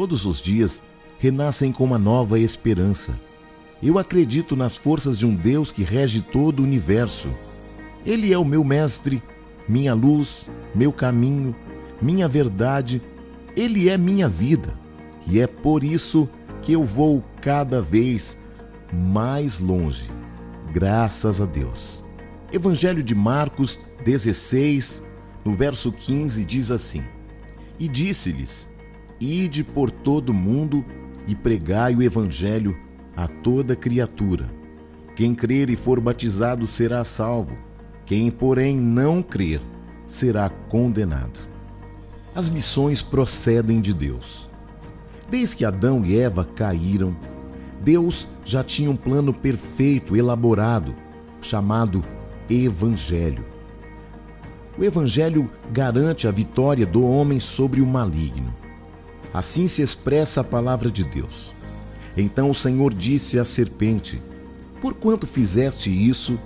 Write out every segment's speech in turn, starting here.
todos os dias renascem com uma nova esperança. Eu acredito nas forças de um Deus que rege todo o universo. Ele é o meu mestre, minha luz, meu caminho, minha verdade. Ele é minha vida. E é por isso que eu vou cada vez mais longe. Graças a Deus. Evangelho de Marcos 16, no verso 15, diz assim: E disse-lhes: Ide por todo o mundo e pregai o Evangelho a toda criatura. Quem crer e for batizado será salvo, quem, porém, não crer será condenado. As missões procedem de Deus. Desde que Adão e Eva caíram, Deus já tinha um plano perfeito, elaborado, chamado Evangelho. O Evangelho garante a vitória do homem sobre o maligno. Assim se expressa a palavra de Deus. Então o Senhor disse à serpente: Porquanto fizeste isso,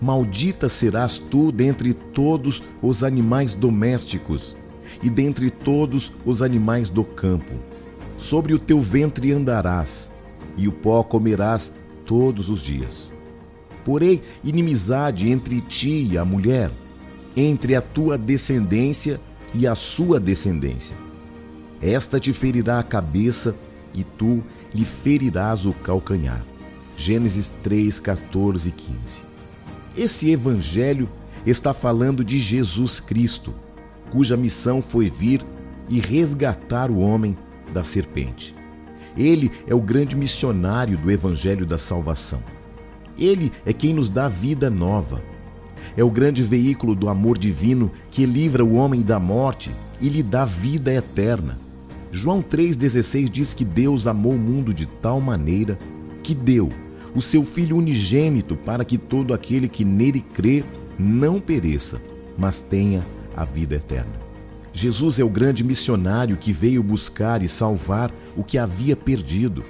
maldita serás tu dentre todos os animais domésticos e dentre todos os animais do campo. Sobre o teu ventre andarás, e o pó comerás todos os dias. Porém, inimizade entre ti e a mulher, entre a tua descendência e a sua descendência. Esta te ferirá a cabeça e tu lhe ferirás o calcanhar. Gênesis 3, 14 e 15. Esse evangelho está falando de Jesus Cristo, cuja missão foi vir e resgatar o homem da serpente. Ele é o grande missionário do evangelho da salvação. Ele é quem nos dá vida nova. É o grande veículo do amor divino que livra o homem da morte e lhe dá vida eterna. João 3,16 diz que Deus amou o mundo de tal maneira que deu o seu Filho unigênito para que todo aquele que nele crê não pereça, mas tenha a vida eterna. Jesus é o grande missionário que veio buscar e salvar o que havia perdido.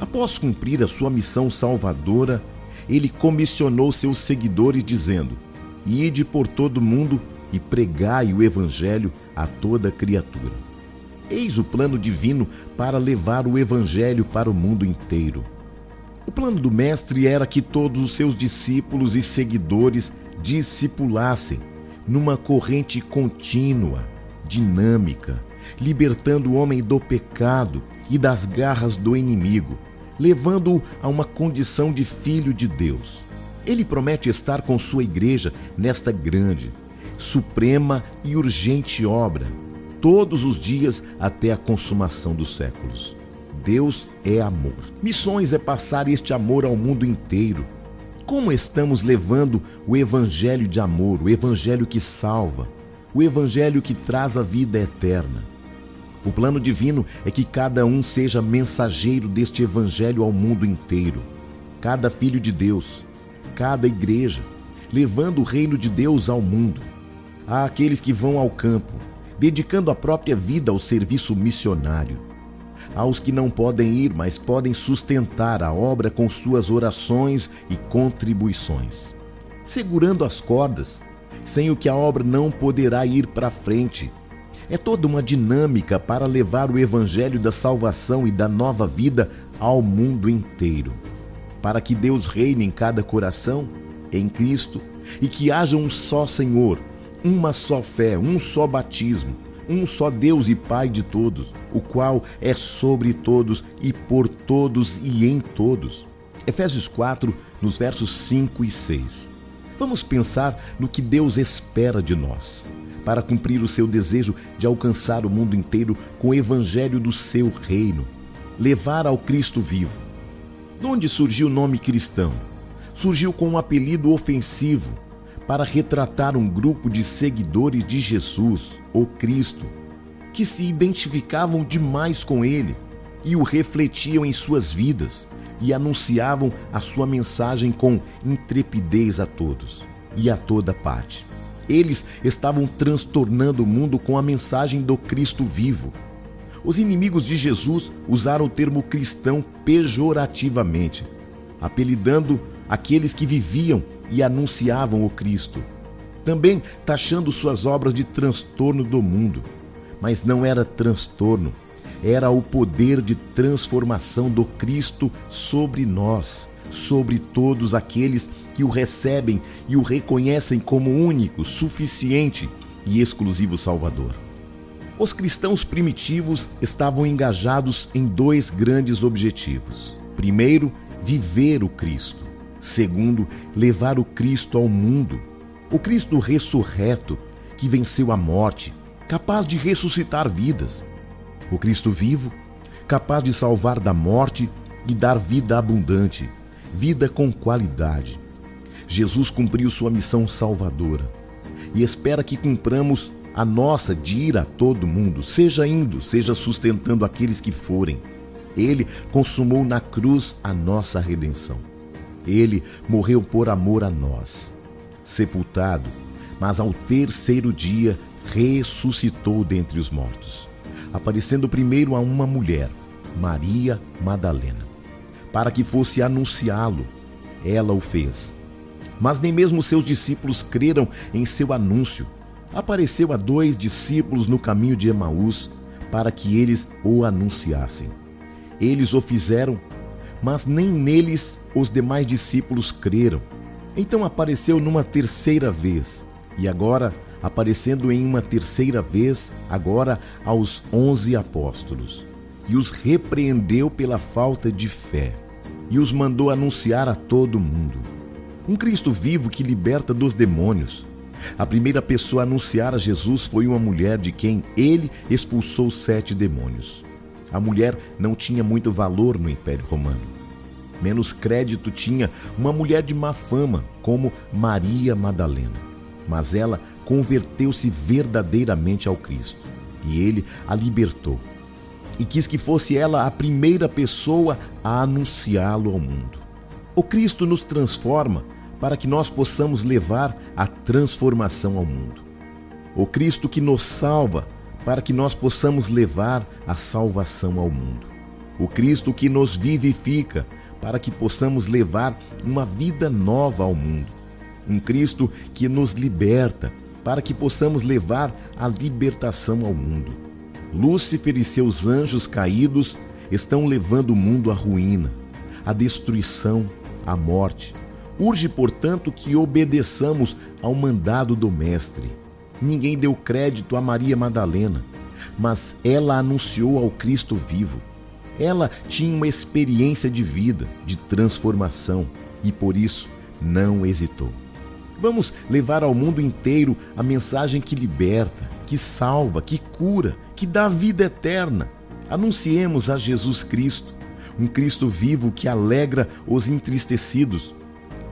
Após cumprir a sua missão salvadora, ele comissionou seus seguidores, dizendo: Ide por todo o mundo e pregai o evangelho a toda criatura. Eis o plano divino para levar o evangelho para o mundo inteiro. O plano do Mestre era que todos os seus discípulos e seguidores discipulassem numa corrente contínua, dinâmica, libertando o homem do pecado e das garras do inimigo, levando-o a uma condição de filho de Deus. Ele promete estar com sua igreja nesta grande, suprema e urgente obra, todos os dias até a consumação dos séculos. Deus é amor. Missões é passar este amor ao mundo inteiro. Como estamos levando o evangelho de amor, o evangelho que salva, o evangelho que traz a vida eterna? O plano divino é que cada um seja mensageiro deste evangelho ao mundo inteiro. Cada filho de Deus, cada igreja, levando o reino de Deus ao mundo. Há aqueles que vão ao campo, dedicando a própria vida ao serviço missionário. Há os que não podem ir, mas podem sustentar a obra com suas orações e contribuições. Segurando as cordas, sem o que a obra não poderá ir para frente é toda uma dinâmica para levar o evangelho da salvação e da nova vida ao mundo inteiro. Para que Deus reine em cada coração, em Cristo, e que haja um só Senhor, uma só fé, um só batismo, um só Deus e Pai de todos, o qual é sobre todos e por todos e em todos. Efésios 4, nos versos 5 e 6. Vamos pensar no que Deus espera de nós para cumprir o seu desejo de alcançar o mundo inteiro com o evangelho do seu reino, levar ao Cristo vivo. De onde surgiu o nome cristão? Surgiu com um apelido ofensivo para retratar um grupo de seguidores de Jesus, o Cristo, que se identificavam demais com ele e o refletiam em suas vidas e anunciavam a sua mensagem com intrepidez a todos e a toda parte. Eles estavam transtornando o mundo com a mensagem do Cristo vivo. Os inimigos de Jesus usaram o termo cristão pejorativamente, apelidando aqueles que viviam e anunciavam o Cristo. Também taxando suas obras de transtorno do mundo. Mas não era transtorno, era o poder de transformação do Cristo sobre nós, sobre todos aqueles que o recebem e o reconhecem como único, suficiente e exclusivo Salvador. Os cristãos primitivos estavam engajados em dois grandes objetivos. Primeiro, viver o Cristo. Segundo, levar o Cristo ao mundo. O Cristo ressurreto, que venceu a morte, capaz de ressuscitar vidas. O Cristo vivo, capaz de salvar da morte e dar vida abundante, vida com qualidade. Jesus cumpriu sua missão salvadora e espera que cumpramos a nossa de ir a todo mundo, seja indo, seja sustentando aqueles que forem. Ele consumou na cruz a nossa redenção. Ele morreu por amor a nós. Sepultado, mas ao terceiro dia ressuscitou dentre os mortos, aparecendo primeiro a uma mulher, Maria Madalena, para que fosse anunciá-lo. Ela o fez mas nem mesmo seus discípulos creram em seu anúncio. Apareceu a dois discípulos no caminho de Emaús para que eles o anunciassem. Eles o fizeram, mas nem neles os demais discípulos creram. Então apareceu numa terceira vez, e agora, aparecendo em uma terceira vez, agora aos onze apóstolos, e os repreendeu pela falta de fé, e os mandou anunciar a todo mundo um Cristo vivo que liberta dos demônios. A primeira pessoa a anunciar a Jesus foi uma mulher de quem ele expulsou sete demônios. A mulher não tinha muito valor no Império Romano. Menos crédito tinha uma mulher de má fama, como Maria Madalena. Mas ela converteu-se verdadeiramente ao Cristo e ele a libertou. E quis que fosse ela a primeira pessoa a anunciá-lo ao mundo. O Cristo nos transforma para que nós possamos levar a transformação ao mundo. O Cristo que nos salva, para que nós possamos levar a salvação ao mundo. O Cristo que nos vivifica, para que possamos levar uma vida nova ao mundo. Um Cristo que nos liberta, para que possamos levar a libertação ao mundo. Lúcifer e seus anjos caídos estão levando o mundo à ruína, à destruição, à morte. Urge, portanto, que obedeçamos ao mandado do Mestre. Ninguém deu crédito a Maria Madalena, mas ela anunciou ao Cristo vivo. Ela tinha uma experiência de vida, de transformação, e por isso não hesitou. Vamos levar ao mundo inteiro a mensagem que liberta, que salva, que cura, que dá vida eterna. Anunciemos a Jesus Cristo, um Cristo vivo que alegra os entristecidos,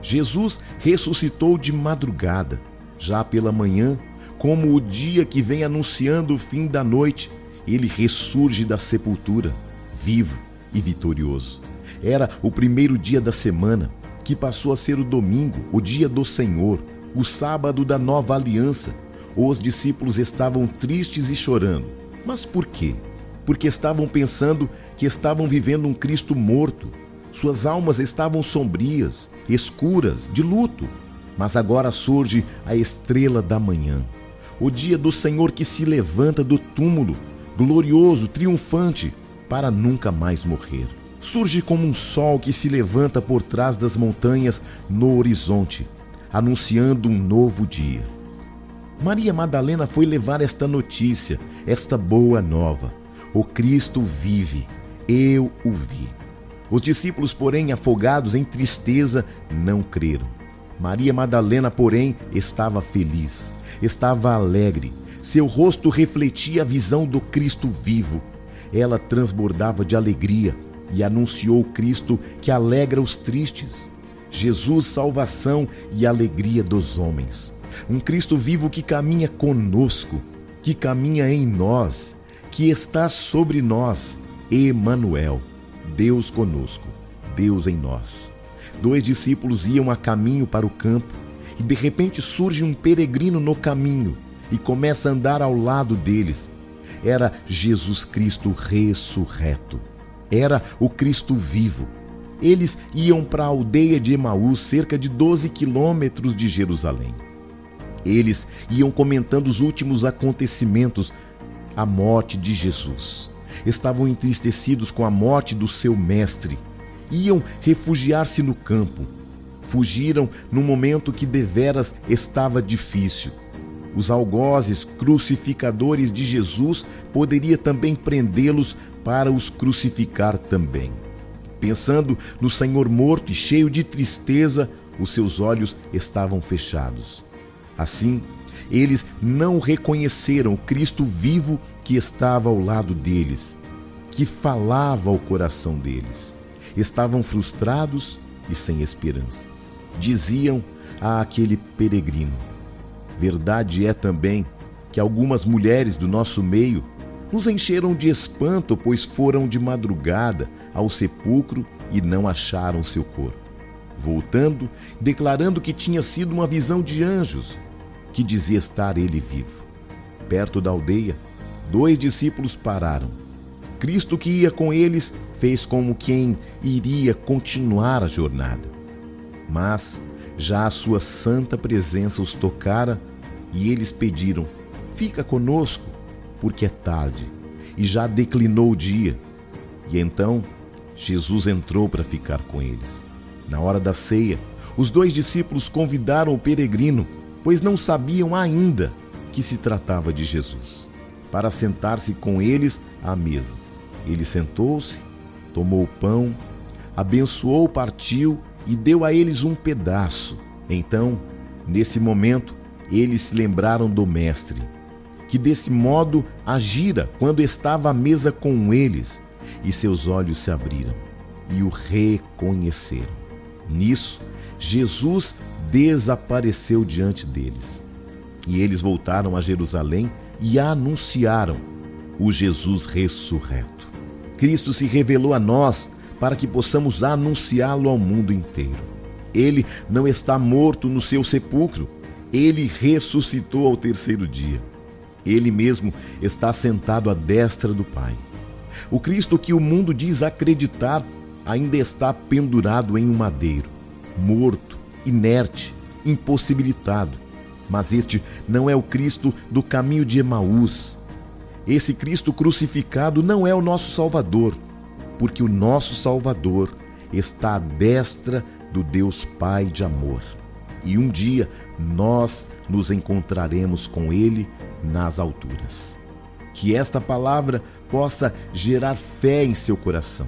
Jesus ressuscitou de madrugada, já pela manhã, como o dia que vem anunciando o fim da noite, ele ressurge da sepultura, vivo e vitorioso. Era o primeiro dia da semana, que passou a ser o domingo, o dia do Senhor, o sábado da nova aliança. Os discípulos estavam tristes e chorando. Mas por quê? Porque estavam pensando que estavam vivendo um Cristo morto. Suas almas estavam sombrias, escuras, de luto. Mas agora surge a estrela da manhã, o dia do Senhor que se levanta do túmulo, glorioso, triunfante, para nunca mais morrer. Surge como um sol que se levanta por trás das montanhas no horizonte, anunciando um novo dia. Maria Madalena foi levar esta notícia, esta boa nova. O Cristo vive, eu o vi. Os discípulos, porém, afogados em tristeza, não creram. Maria Madalena, porém, estava feliz, estava alegre. Seu rosto refletia a visão do Cristo vivo. Ela transbordava de alegria e anunciou Cristo que alegra os tristes. Jesus, salvação e alegria dos homens. Um Cristo vivo que caminha conosco, que caminha em nós, que está sobre nós, Emanuel. Deus conosco, Deus em nós. Dois discípulos iam a caminho para o campo e de repente surge um peregrino no caminho e começa a andar ao lado deles. Era Jesus Cristo ressurreto. Era o Cristo vivo. Eles iam para a aldeia de Emaús, cerca de 12 quilômetros de Jerusalém. Eles iam comentando os últimos acontecimentos, a morte de Jesus estavam entristecidos com a morte do seu mestre. Iam refugiar-se no campo. Fugiram num momento que deveras estava difícil. Os algozes crucificadores de Jesus poderia também prendê-los para os crucificar também. Pensando no Senhor morto e cheio de tristeza, os seus olhos estavam fechados. Assim, eles não reconheceram o Cristo vivo que estava ao lado deles, que falava ao coração deles. Estavam frustrados e sem esperança. Diziam a aquele peregrino: Verdade é também que algumas mulheres do nosso meio nos encheram de espanto, pois foram de madrugada ao sepulcro e não acharam seu corpo. Voltando, declarando que tinha sido uma visão de anjos, que dizia estar ele vivo. Perto da aldeia, dois discípulos pararam. Cristo, que ia com eles, fez como quem iria continuar a jornada. Mas já a sua santa presença os tocara e eles pediram: Fica conosco, porque é tarde e já declinou o dia. E então Jesus entrou para ficar com eles. Na hora da ceia, os dois discípulos convidaram o peregrino, pois não sabiam ainda que se tratava de Jesus, para sentar-se com eles à mesa. Ele sentou-se, tomou o pão, abençoou, partiu e deu a eles um pedaço. Então, nesse momento, eles se lembraram do Mestre, que desse modo agira quando estava à mesa com eles, e seus olhos se abriram e o reconheceram. Nisso, Jesus desapareceu diante deles. E eles voltaram a Jerusalém e anunciaram o Jesus ressurreto. Cristo se revelou a nós para que possamos anunciá-lo ao mundo inteiro. Ele não está morto no seu sepulcro, ele ressuscitou ao terceiro dia. Ele mesmo está sentado à destra do Pai. O Cristo que o mundo diz acreditar ainda está pendurado em um madeiro, morto, inerte, impossibilitado. Mas este não é o Cristo do caminho de Emaús. Esse Cristo crucificado não é o nosso Salvador, porque o nosso Salvador está à destra do Deus Pai de amor. E um dia nós nos encontraremos com Ele nas alturas. Que esta palavra possa gerar fé em seu coração,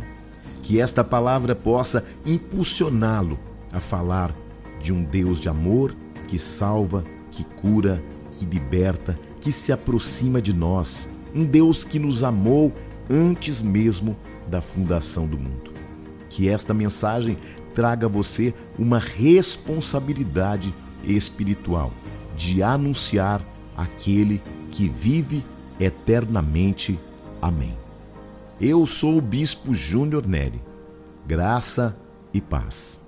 que esta palavra possa impulsioná-lo a falar de um Deus de amor que salva, que cura, que liberta, que se aproxima de nós, um Deus que nos amou antes mesmo da fundação do mundo. Que esta mensagem traga a você uma responsabilidade espiritual de anunciar aquele que vive eternamente. Amém. Eu sou o Bispo Júnior Neri. Graça e paz.